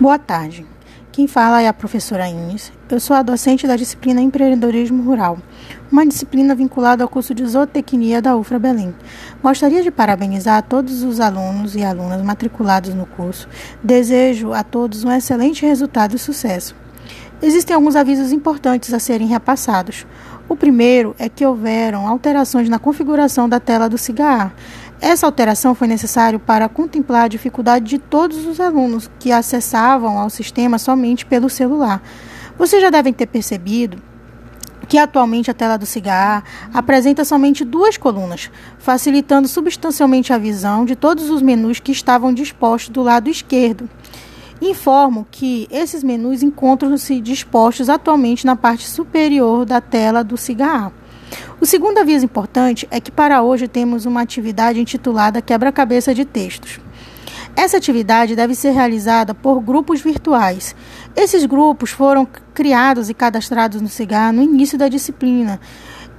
Boa tarde. Quem fala é a professora Inês. Eu sou a docente da disciplina Empreendedorismo Rural, uma disciplina vinculada ao curso de Zootecnia da UFRA Belém. Gostaria de parabenizar todos os alunos e alunas matriculados no curso. Desejo a todos um excelente resultado e sucesso. Existem alguns avisos importantes a serem repassados. O primeiro é que houveram alterações na configuração da tela do CIGAR. Essa alteração foi necessária para contemplar a dificuldade de todos os alunos que acessavam ao sistema somente pelo celular. Vocês já devem ter percebido que atualmente a tela do cigarro apresenta somente duas colunas, facilitando substancialmente a visão de todos os menus que estavam dispostos do lado esquerdo. Informo que esses menus encontram-se dispostos atualmente na parte superior da tela do cigarro. O segundo aviso importante é que para hoje temos uma atividade intitulada Quebra-cabeça de textos. Essa atividade deve ser realizada por grupos virtuais. Esses grupos foram criados e cadastrados no CIGAR no início da disciplina.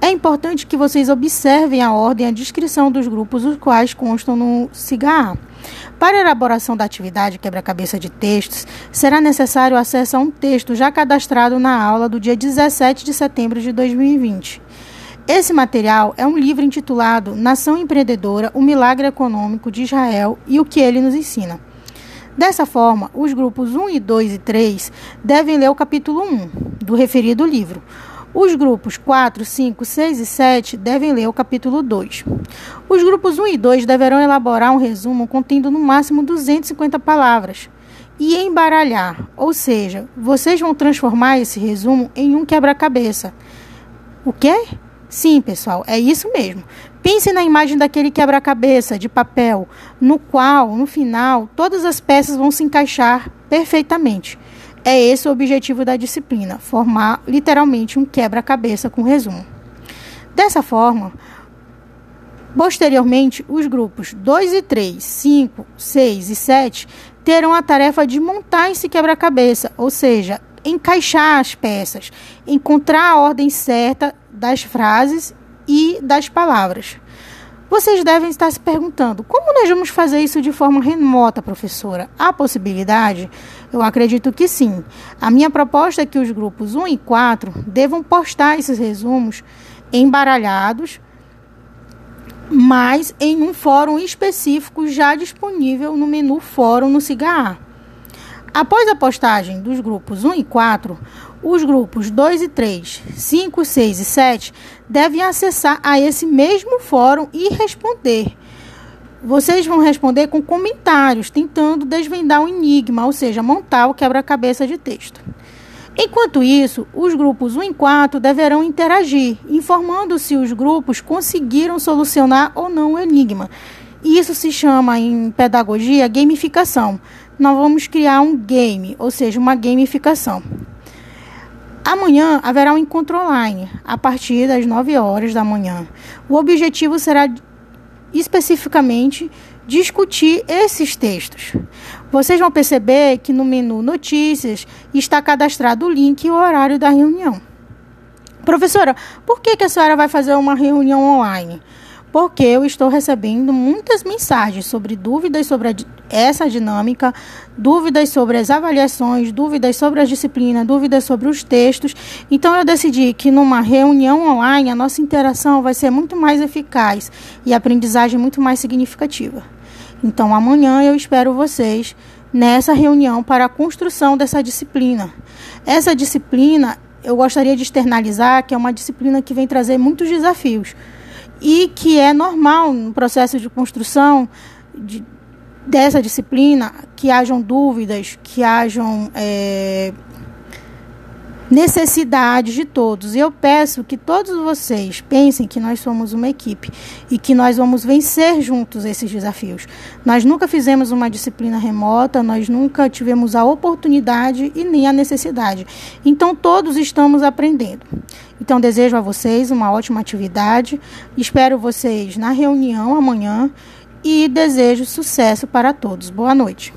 É importante que vocês observem a ordem e a descrição dos grupos, os quais constam no CIGAR. Para a elaboração da atividade quebra-cabeça de textos, será necessário acesso a um texto já cadastrado na aula do dia 17 de setembro de 2020. Esse material é um livro intitulado Nação Empreendedora: O Milagre Econômico de Israel e o que ele nos ensina. Dessa forma, os grupos 1 e 2 e 3 devem ler o capítulo 1 do referido livro. Os grupos 4, 5, 6 e 7 devem ler o capítulo 2. Os grupos 1 e 2 deverão elaborar um resumo contendo no máximo 250 palavras e embaralhar, ou seja, vocês vão transformar esse resumo em um quebra-cabeça. O quê? Sim, pessoal, é isso mesmo. Pense na imagem daquele quebra-cabeça de papel, no qual, no final, todas as peças vão se encaixar perfeitamente. É esse o objetivo da disciplina, formar literalmente um quebra-cabeça com resumo. Dessa forma, posteriormente, os grupos 2 e 3, 5, 6 e 7 terão a tarefa de montar esse quebra-cabeça, ou seja, encaixar as peças, encontrar a ordem certa das frases e das palavras. Vocês devem estar se perguntando: como nós vamos fazer isso de forma remota, professora? Há possibilidade? Eu acredito que sim. A minha proposta é que os grupos 1 e 4 devam postar esses resumos embaralhados, mas em um fórum específico já disponível no menu Fórum no Cigar. Após a postagem dos grupos 1 e 4, os grupos 2 e 3, 5, 6 e 7 devem acessar a esse mesmo fórum e responder. Vocês vão responder com comentários, tentando desvendar o enigma, ou seja, montar o quebra-cabeça de texto. Enquanto isso, os grupos 1 e 4 deverão interagir, informando se os grupos conseguiram solucionar ou não o enigma. Isso se chama em pedagogia gamificação nós vamos criar um game, ou seja, uma gamificação. Amanhã haverá um encontro online, a partir das 9 horas da manhã. O objetivo será especificamente discutir esses textos. Vocês vão perceber que no menu Notícias está cadastrado o link e o horário da reunião. Professora, por que, que a senhora vai fazer uma reunião online? Porque eu estou recebendo muitas mensagens sobre dúvidas sobre essa dinâmica, dúvidas sobre as avaliações, dúvidas sobre a disciplina, dúvidas sobre os textos. Então eu decidi que numa reunião online a nossa interação vai ser muito mais eficaz e a aprendizagem muito mais significativa. Então amanhã eu espero vocês nessa reunião para a construção dessa disciplina. Essa disciplina eu gostaria de externalizar que é uma disciplina que vem trazer muitos desafios e que é normal no processo de construção de, dessa disciplina que hajam dúvidas, que hajam é, necessidades de todos. E eu peço que todos vocês pensem que nós somos uma equipe e que nós vamos vencer juntos esses desafios. Nós nunca fizemos uma disciplina remota, nós nunca tivemos a oportunidade e nem a necessidade. Então todos estamos aprendendo. Então desejo a vocês uma ótima atividade. Espero vocês na reunião amanhã e desejo sucesso para todos. Boa noite.